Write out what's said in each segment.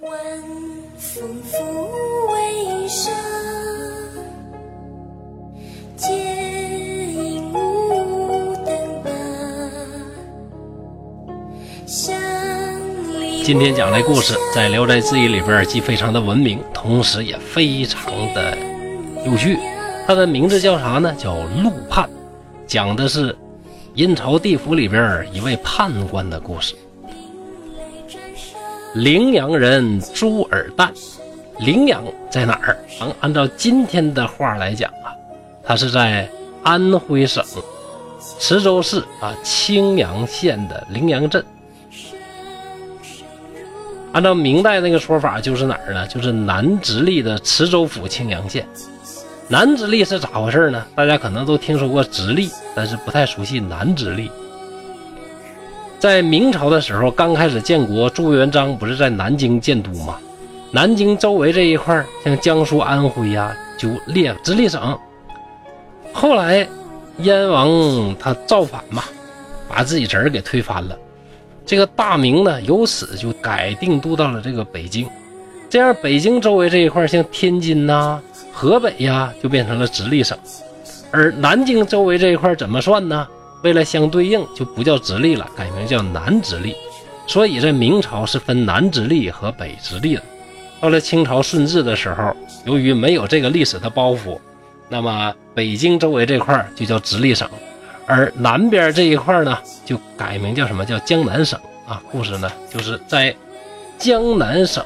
晚风拂微霜，借影无灯疤。乡里今天讲这故事，在《聊斋志异》里边既非常的文明，同时也非常的有趣。它的名字叫啥呢？叫《陆判》，讲的是阴曹地府里边一位判官的故事。羚羊人朱尔旦，羚羊在哪儿？按按照今天的话来讲啊，它是在安徽省池州市啊青阳县的羚羊镇。按照明代那个说法，就是哪儿呢？就是南直隶的池州府青阳县。南直隶是咋回事呢？大家可能都听说过直隶，但是不太熟悉南直隶。在明朝的时候，刚开始建国，朱元璋不是在南京建都吗？南京周围这一块，像江苏、安徽呀、就列直隶省。后来燕王他造反嘛，把自己侄儿给推翻了。这个大明呢，由此就改定都到了这个北京，这样北京周围这一块，像天津呐、河北呀，就变成了直隶省，而南京周围这一块怎么算呢？为了相对应，就不叫直隶了，改名叫南直隶。所以在明朝是分南直隶和北直隶的。到了清朝顺治的时候，由于没有这个历史的包袱，那么北京周围这块就叫直隶省。而南边这一块呢，就改名叫什么叫江南省啊？故事呢，就是在江南省，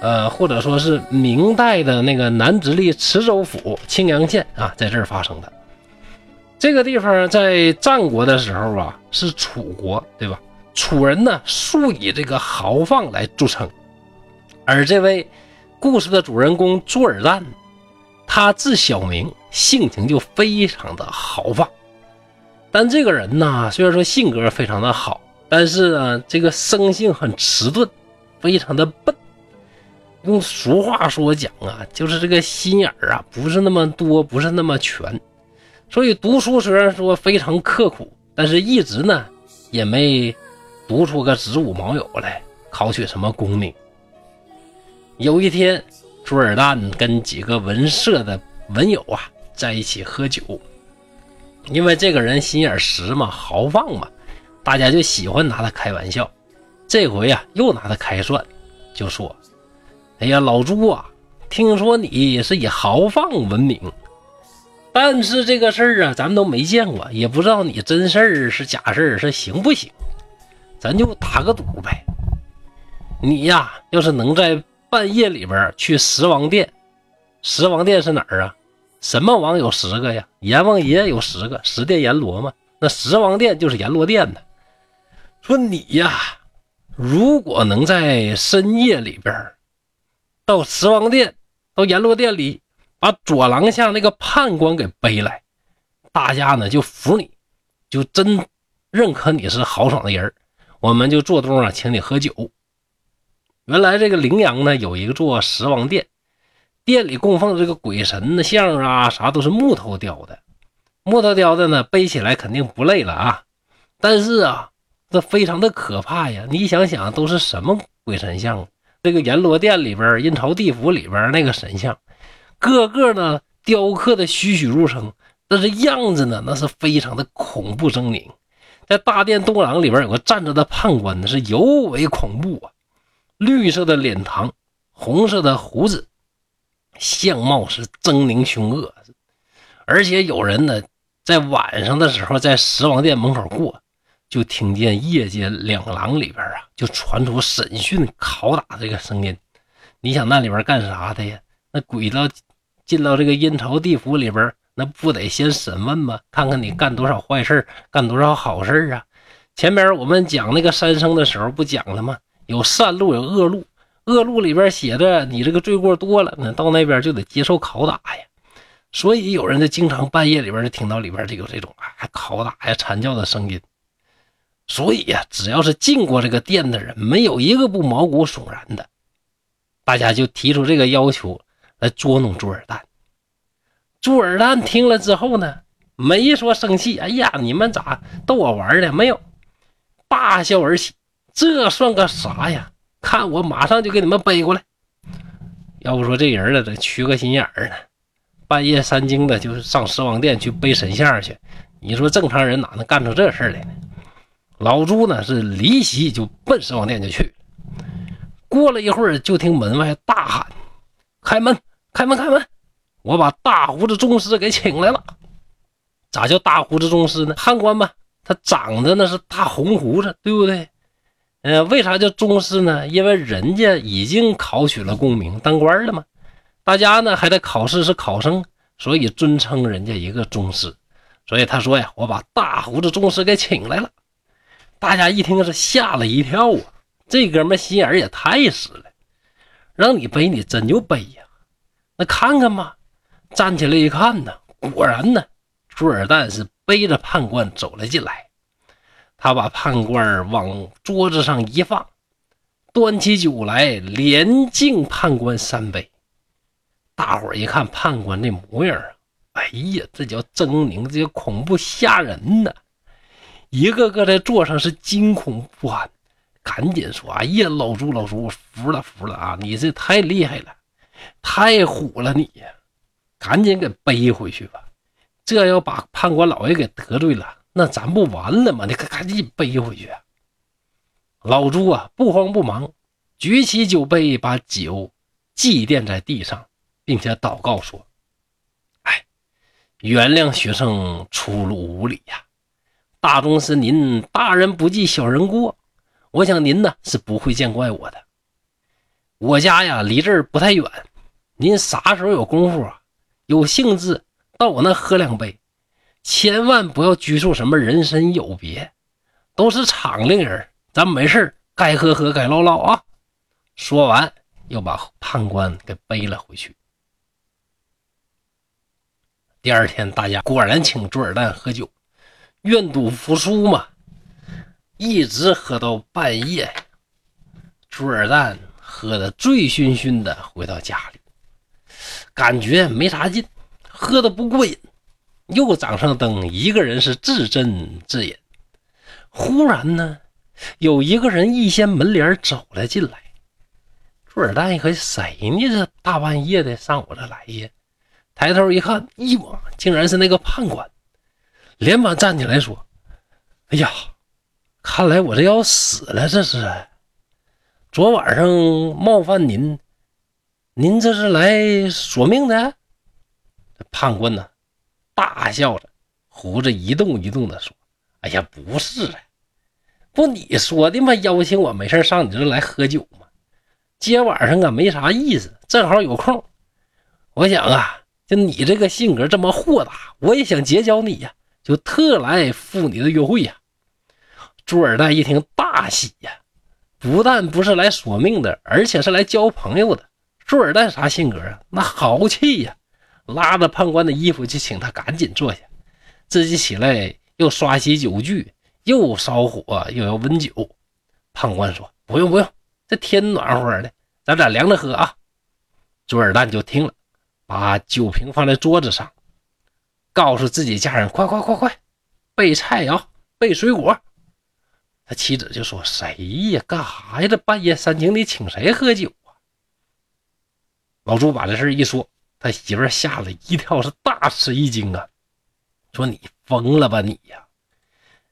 呃，或者说是明代的那个南直隶池州府青阳县啊，在这儿发生的。这个地方在战国的时候啊，是楚国，对吧？楚人呢，素以这个豪放来著称，而这位故事的主人公朱尔旦，他字小明，性情就非常的豪放。但这个人呢，虽然说性格非常的好，但是呢，这个生性很迟钝，非常的笨。用俗话说讲啊，就是这个心眼儿啊，不是那么多，不是那么全。所以读书虽然说非常刻苦，但是一直呢也没读出个子午卯酉来，考取什么功名。有一天，朱尔旦跟几个文社的文友啊在一起喝酒。因为这个人心眼实嘛，豪放嘛，大家就喜欢拿他开玩笑。这回啊，又拿他开涮，就说：“哎呀，老朱啊，听说你是以豪放闻名，但是这个事儿啊，咱们都没见过，也不知道你真事儿是假事儿，是行不行？咱就打个赌呗。你呀，要是能在半夜里边去十王殿，十王殿是哪儿啊？”什么王有十个呀？阎王爷有十个，十殿阎罗嘛。那十王殿就是阎罗殿的。说你呀，如果能在深夜里边到十王殿、到阎罗殿里，把左廊下那个判官给背来，大家呢就服你，就真认可你是豪爽的人我们就做东啊，请你喝酒。原来这个陵阳呢有一个座十王殿。殿里供奉这个鬼神的像啊，啥都是木头雕的，木头雕的呢，背起来肯定不累了啊。但是啊，这非常的可怕呀！你想想，都是什么鬼神像？这个阎罗殿里边、阴曹地府里边那个神像，个个呢雕刻的栩栩如生，但是样子呢，那是非常的恐怖狰狞。在大殿东廊里边有个站着的判官，那是尤为恐怖啊！绿色的脸庞，红色的胡子。相貌是狰狞凶恶，而且有人呢，在晚上的时候在十王殿门口过，就听见夜间两廊里边啊，就传出审讯拷打这个声音。你想那里边干啥的呀？那鬼到进到这个阴曹地府里边，那不得先审问吗？看看你干多少坏事干多少好事啊？前边我们讲那个三生的时候不讲了吗？有善路，有恶路。恶路里边写着你这个罪过多了，那到那边就得接受拷打呀。所以有人就经常半夜里边就听到里边就有这种啊拷打呀、惨叫的声音。所以呀，只要是进过这个店的人，没有一个不毛骨悚然的。大家就提出这个要求来捉弄朱尔旦。朱尔旦听了之后呢，没说生气，哎呀，你们咋逗我玩呢？没有，大笑而起。这算个啥呀？看我马上就给你们背过来。要不说这人呢，这缺个心眼儿呢，半夜三更的，就是上十王殿去背神像去。你说正常人哪能干出这事来呢？老朱呢是离席就奔十王殿就去。过了一会儿，就听门外大喊：“开门，开门，开门！我把大胡子宗师给请来了。”咋叫大胡子宗师呢？判官吧，他长得那是大红胡子，对不对？呃，为啥叫宗师呢？因为人家已经考取了功名，当官了嘛。大家呢还在考试，是考生，所以尊称人家一个宗师。所以他说呀：“我把大胡子宗师给请来了。”大家一听是吓了一跳啊！这哥们心眼也太实了，让你背你真就背呀？那看看吧，站起来一看呢，果然呢。朱尔旦是背着判官走了进来，他把判官往桌子上一放，端起酒来连敬判官三杯。大伙一看判官那模样啊，哎呀，这叫狰狞，这叫恐怖吓人呐！一个个在座上是惊恐不安，赶紧说：“哎呀，老朱，老朱，服了，服了啊！你这太厉害了，太虎了你呀！赶紧给背回去吧。”这要把判官老爷给得罪了，那咱不完了吗？你可赶紧背回去。老朱啊，不慌不忙，举起酒杯，把酒祭奠在地上，并且祷告说：“哎，原谅学生粗鲁无礼呀！大宗师您大人不计小人过，我想您呢是不会见怪我的。我家呀离这儿不太远，您啥时候有功夫啊？有兴致？”到我那喝两杯，千万不要拘束什么人身有别，都是厂里人，咱没事该喝喝，该唠唠啊。说完，又把判官给背了回去。第二天，大家果然请朱尔旦喝酒，愿赌服输嘛，一直喝到半夜。朱尔旦喝得醉醺醺的，回到家里，感觉没啥劲。喝的不过瘾，又掌上灯，一个人是自斟自饮。忽然呢，有一个人一掀门帘走了进来。朱尔旦一看，谁呢？这大半夜的上我这来呀？抬头一看，哟，竟然是那个判官，连忙站起来说：“哎呀，看来我这要死了，这是。昨晚上冒犯您，您这是来索命的？”判官呢，大笑着，胡子一动一动的说：“哎呀，不是啊，不你说的吗？邀请我没事上你这来喝酒吗？今晚上啊没啥意思，正好有空。我想啊，就你这个性格这么豁达，我也想结交你呀，就特来赴你的约会呀。”朱尔旦一听大喜呀，不但不是来索命的，而且是来交朋友的。朱尔旦啥性格啊？那豪气呀！拉着判官的衣服，就请他赶紧坐下，自己起来又刷洗酒具，又烧火，又要温酒。判官说：“不用不用，这天暖和的，咱俩凉着喝啊。”朱尔旦就听了，把酒瓶放在桌子上，告诉自己家人：“快快快快，备菜肴，备水果。”他妻子就说：“谁呀？干啥呀？这半夜三更的，请谁喝酒啊？”老朱把这事一说。他媳妇吓了一跳，是大吃一惊啊！说你疯了吧你呀？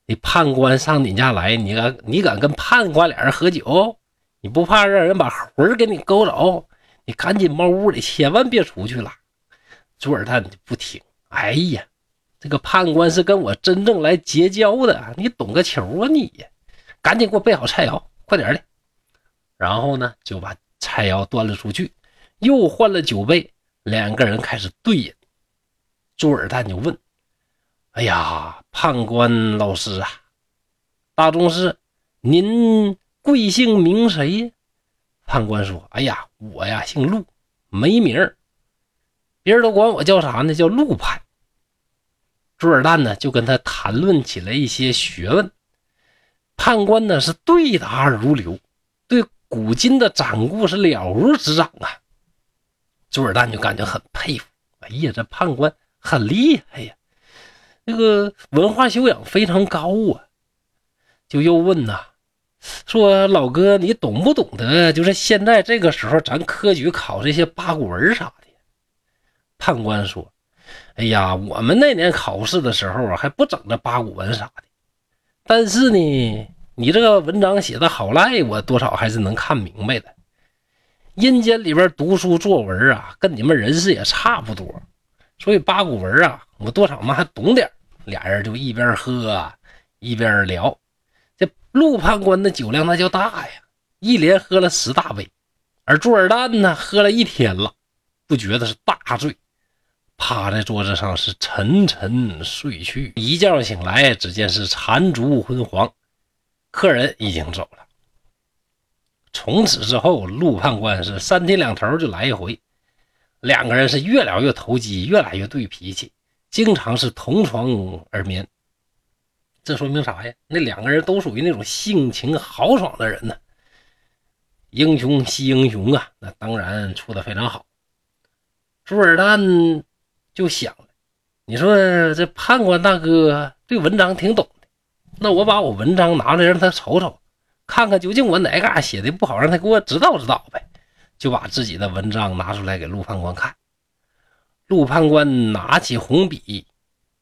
你判官上你家来，你敢你敢跟判官俩人喝酒？你不怕让人把魂给你勾走？你赶紧猫屋里，千万别出去了。朱尔旦不听，哎呀，这个判官是跟我真正来结交的，你懂个球啊你呀！赶紧给我备好菜肴，快点的。然后呢，就把菜肴端了出去，又换了酒杯。两个人开始对饮，朱尔旦就问：“哎呀，判官老师啊，大宗师，您贵姓名谁呀？”判官说：“哎呀，我呀姓陆，没名儿，别人都管我叫啥呢？叫陆判。”朱尔旦呢就跟他谈论起了一些学问，判官呢是对答如流，对古今的掌故是了如指掌啊。朱尔旦就感觉很佩服，哎呀，这判官很厉害呀，那个文化修养非常高啊。就又问呐，说老哥，你懂不懂得？就是现在这个时候，咱科举考这些八股文啥的。判官说：“哎呀，我们那年考试的时候啊，还不整这八股文啥的。但是呢，你这个文章写的好赖，我多少还是能看明白的。阴间里边读书作文啊，跟你们人事也差不多，所以八股文啊，我多少嘛还懂点。俩人就一边喝一边聊。”这陆判官的酒量那叫大呀，一连喝了十大杯，而朱尔旦呢，喝了一天了，不觉得是大醉，趴在桌子上是沉沉睡去。一觉醒来，只见是残烛昏黄，客人已经走了。从此之后，陆判官是三天两头就来一回，两个人是越聊越投机，越来越对脾气，经常是同床而眠。这说明啥呀？那两个人都属于那种性情豪爽的人呢，英雄惜英雄啊，那当然处的非常好。朱尔旦就想了，你说这判官大哥对文章挺懂的，那我把我文章拿来让他瞅瞅，看看究竟我哪嘎写的不好，让他给我指导指导呗。就把自己的文章拿出来给陆判官看，陆判官拿起红笔，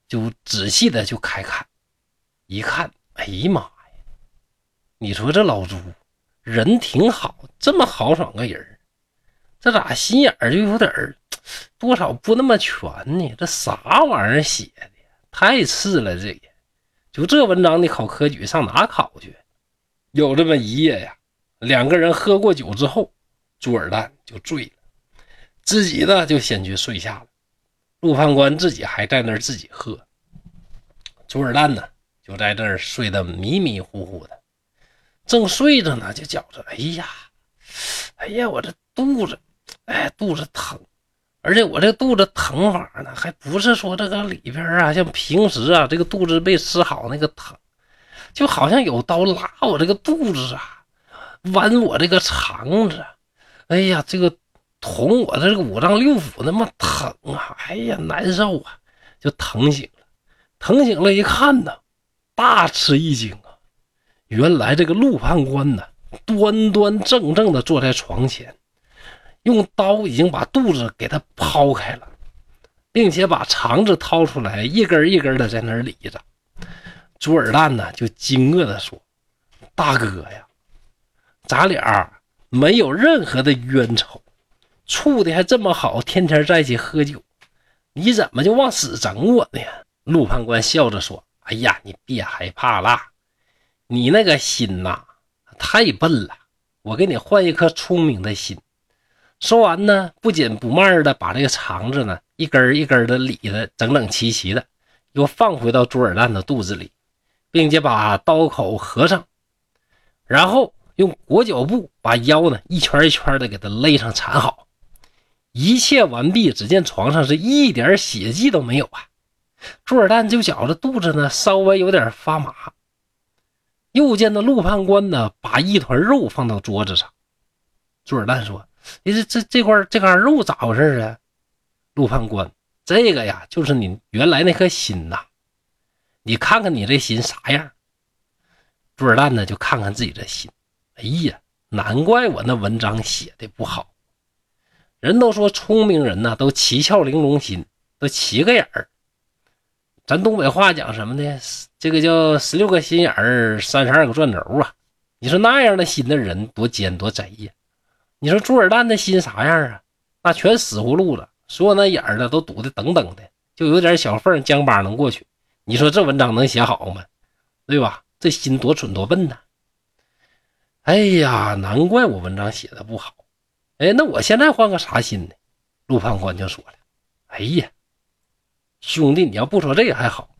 就仔细的就开看。一看，哎呀妈呀！你说这老朱人挺好，这么豪爽个人这咋心眼儿就有点儿多少不那么全呢？这啥玩意儿写的？太次了！这个就这文章，你考科举上哪考去？有这么一夜呀，两个人喝过酒之后，朱尔旦就醉了，自己呢就先去睡下了。陆判官自己还在那儿自己喝。朱尔旦呢？就在这儿睡得迷迷糊糊的，正睡着呢，就觉着，哎呀，哎呀，我这肚子，哎，肚子疼，而且我这肚子疼法呢，还不是说这个里边啊，像平时啊，这个肚子没吃好那个疼，就好像有刀拉我这个肚子啊，剜我这个肠子，哎呀，这个捅我这个五脏六腑那么疼啊，哎呀，难受啊，就疼醒了，疼醒了，一看呢。大吃一惊啊！原来这个陆判官呢，端端正正的坐在床前，用刀已经把肚子给他剖开了，并且把肠子掏出来，一根一根的在那儿理着。朱尔旦呢，就惊愕的说：“大哥呀，咱俩没有任何的冤仇，处的还这么好，天天在一起喝酒，你怎么就往死整我呢？”陆判官笑着说。哎呀，你别害怕啦，你那个心呐太笨了，我给你换一颗聪明的心。说完呢，不紧不慢的把这个肠子呢一根一根的理的整整齐齐的，又放回到朱尔旦的肚子里，并且把刀口合上，然后用裹脚布把腰呢一圈一圈的给他勒上缠好。一切完毕，只见床上是一点血迹都没有啊。朱尔旦就觉着肚子呢稍微有点发麻，又见那陆判官呢把一团肉放到桌子上。朱尔旦说：“你，这这这块这块肉咋回事啊？”陆判官：“这个呀，就是你原来那颗心呐，你看看你这心啥样。”朱尔旦呢就看看自己的心，哎呀，难怪我那文章写的不好。人都说聪明人呢都七窍玲珑心，都七个眼儿。咱东北话讲什么呢？这个叫十六个心眼儿，三十二个钻轴啊！你说那样的心的人多奸多贼呀？你说朱尔旦的心啥样啊？那全死葫芦了，所有那眼儿呢都堵的等等的，就有点小缝，江巴能过去。你说这文章能写好吗？对吧？这心多蠢多笨呐！哎呀，难怪我文章写的不好。哎，那我现在换个啥心呢？陆判官就说了：“哎呀。”兄弟，你要不说这个还好，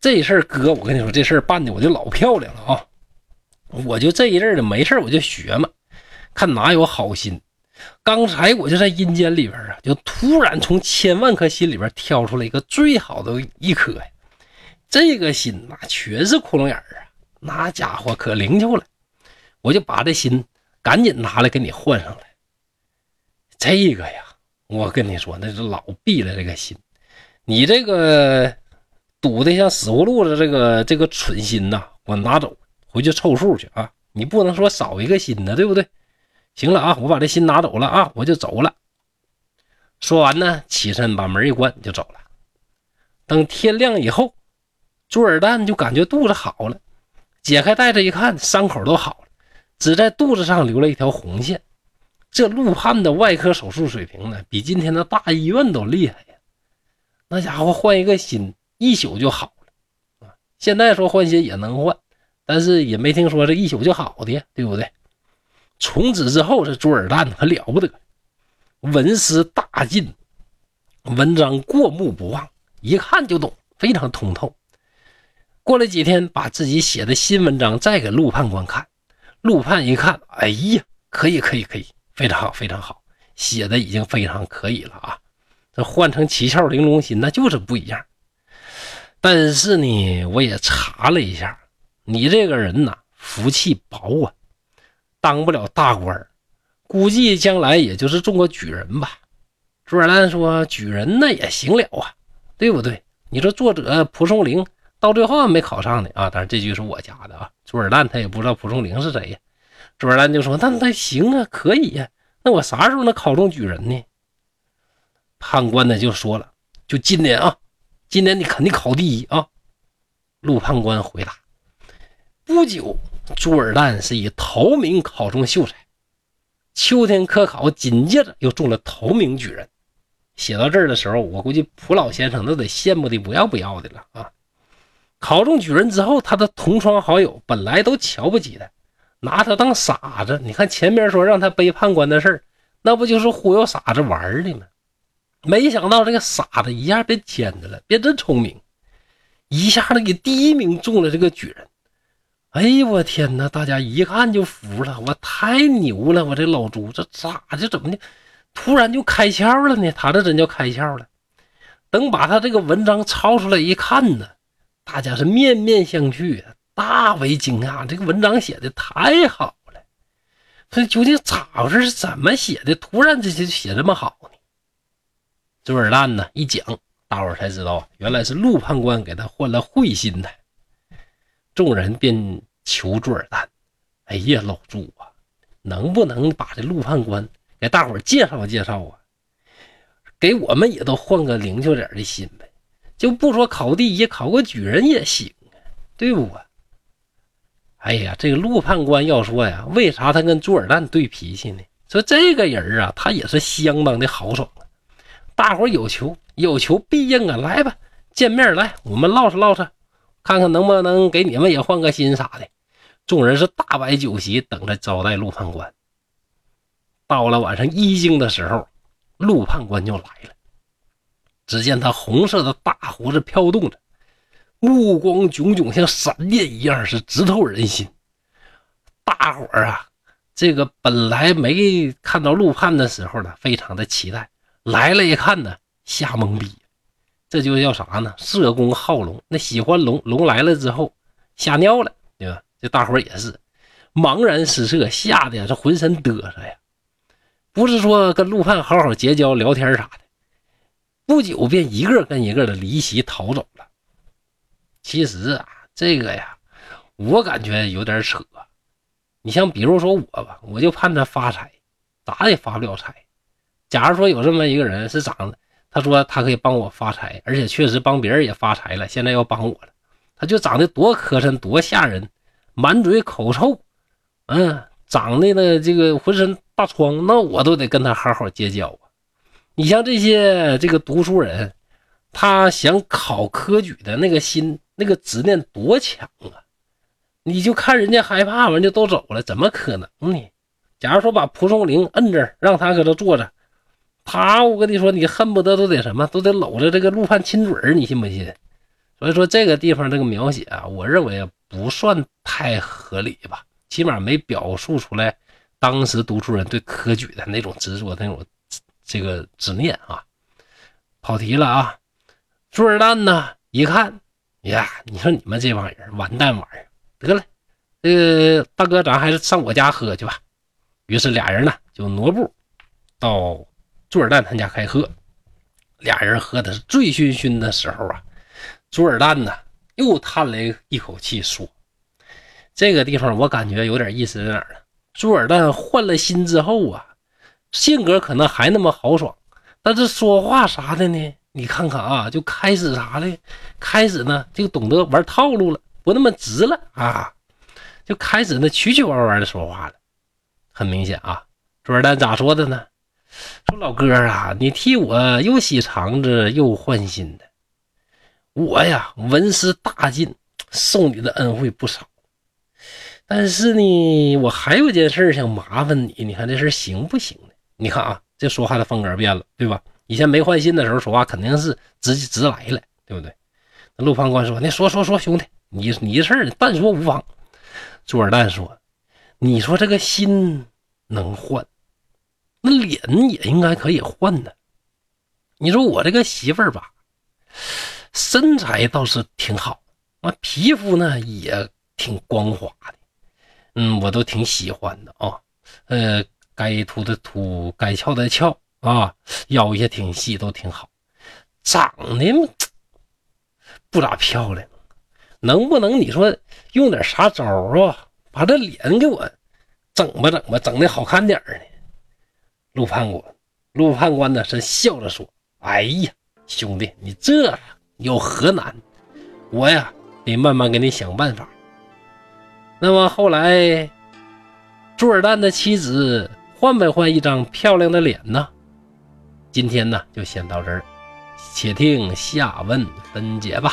这事儿哥，我跟你说，这事儿办的我就老漂亮了啊！我就这一阵的没事我就学嘛，看哪有好心。刚才我就在阴间里边啊，就突然从千万颗心里边挑出来一个最好的一颗呀。这个心那全是窟窿眼儿啊，那家伙可灵巧了。我就把这心赶紧拿来给你换上来。这个呀，我跟你说，那是老毙了这个心。你这个堵的像死葫芦的这个这个蠢心呐，我拿走回去凑数去啊！你不能说少一个心呢，对不对？行了啊，我把这心拿走了啊，我就走了。说完呢，起身把门一关就走了。等天亮以后，朱尔旦就感觉肚子好了，解开袋子一看，伤口都好了，只在肚子上留了一条红线。这陆汉的外科手术水平呢，比今天的大医院都厉害呀！那家伙换一个心，一宿就好了啊！现在说换心也能换，但是也没听说这一宿就好的，对不对？从此之后，这朱尔旦可了不得，文思大进，文章过目不忘。一看就懂，非常通透。过了几天，把自己写的新文章再给陆判官看。陆判一看，哎呀，可以，可以，可以，非常好，非常好，写的已经非常可以了啊！这换成七窍玲珑心，那就是不一样。但是呢，我也查了一下，你这个人呐，福气薄啊，当不了大官估计将来也就是中个举人吧。朱尔旦说：“举人那也行了啊。”对不对？你说作者蒲松龄到最后没考上呢啊！当然这句是我加的啊。朱尔旦他也不知道蒲松龄是谁呀。朱尔旦就说：“那那行啊，可以呀。那我啥时候能考中举人呢？”判官呢就说了：“就今年啊，今年你肯定考第一啊。”陆判官回答。不久，朱尔旦是以头名考中秀才，秋天科考紧接着又中了头名举人。写到这儿的时候，我估计蒲老先生都得羡慕的不要不要的了啊！考中举人之后，他的同窗好友本来都瞧不起他，拿他当傻子。你看前面说让他背判官的事儿，那不就是忽悠傻子玩的吗？没想到这个傻子一下变尖子了，变真聪明，一下子给第一名中了这个举人。哎呦我天哪！大家一看就服了，我太牛了！我这老朱这咋就怎么的？突然就开窍了呢，他这真叫开窍了。等把他这个文章抄出来一看呢，大家是面面相觑，大为惊讶。这个文章写的太好了，这究竟咋回事？是怎么写的？突然这就写这么好呢？朱尔旦呢一讲，大伙才知道，原来是陆判官给他换了会心的。众人便求朱尔旦：“哎呀，老朱啊，能不能把这陆判官？”给大伙介绍介绍啊，给我们也都换个灵巧点的心呗，就不说考第一，考个举人也行啊，对不啊？哎呀，这个陆判官要说呀，为啥他跟朱尔旦对脾气呢？说这个人啊，他也是相当的豪爽啊。大伙有求有求必应啊，来吧，见面来，我们唠扯唠扯，看看能不能给你们也换个心啥的。众人是大摆酒席，等着招待陆判官。到了晚上一更的时候，陆判官就来了。只见他红色的大胡子飘动着，目光炯炯，像闪电一样，是直透人心。大伙儿啊，这个本来没看到陆判的时候呢，非常的期待；来了，一看呢，吓懵逼。这就叫啥呢？社公好龙，那喜欢龙，龙来了之后吓尿了，对吧？这大伙儿也是茫然失色，吓得呀这浑身嘚瑟呀。不是说跟陆判好好结交聊天啥的，不久便一个跟一个的离席逃走了。其实啊，这个呀，我感觉有点扯。你像比如说我吧，我就盼他发财，咋也发不了财。假如说有这么一个人是长得，他说他可以帮我发财，而且确实帮别人也发财了，现在要帮我了，他就长得多磕碜，多吓人，满嘴口臭，嗯。长得呢，这个浑身大疮，那我都得跟他好好结交啊。你像这些这个读书人，他想考科举的那个心、那个执念多强啊！你就看人家害怕完就都走了，怎么可能呢？假如说把蒲松龄摁这儿，让他搁这坐着，他我跟你说，你恨不得都得什么，都得搂着这个陆判亲嘴儿，你信不信？所以说这个地方这个描写啊，我认为不算太合理吧。起码没表述出来，当时读书人对科举的那种执着、那种这个执念啊。跑题了啊！朱尔旦呢？一看呀，你说你们这帮人完蛋玩意儿，得了，这个大哥，咱还是上我家喝去吧。于是俩人呢就挪步到朱尔旦他家开喝。俩人喝的是醉醺醺的时候啊，朱尔旦呢又叹了一口气说。这个地方我感觉有点意思在哪儿呢？朱尔旦换了心之后啊，性格可能还那么豪爽，但是说话啥的呢？你看看啊，就开始啥的，开始呢就懂得玩套路了，不那么直了啊，就开始呢曲曲弯弯的说话了。很明显啊，朱尔旦咋说的呢？说老哥啊，你替我又洗肠子又换心的，我呀文思大进，受你的恩惠不少。但是呢，我还有件事想麻烦你，你看这事行不行呢？你看啊，这说话的风格变了，对吧？以前没换心的时候说话肯定是直直来了，对不对？陆判官说：“那说说说，兄弟，你你的事儿但说无妨。”朱尔旦说：“你说这个心能换，那脸也应该可以换的。你说我这个媳妇儿吧，身材倒是挺好，啊，皮肤呢也挺光滑的。”嗯，我都挺喜欢的啊，呃，该凸的凸，该翘的翘啊，腰也挺细，都挺好。长得不咋漂亮，能不能你说用点啥招啊，把这脸给我整吧整吧，整的好看点呢？陆判官，陆判官呢是笑着说：“哎呀，兄弟，你这有何难？我呀得慢慢给你想办法。”那么后来，朱尔旦的妻子换没换一张漂亮的脸呢？今天呢，就先到这儿，且听下文分解吧。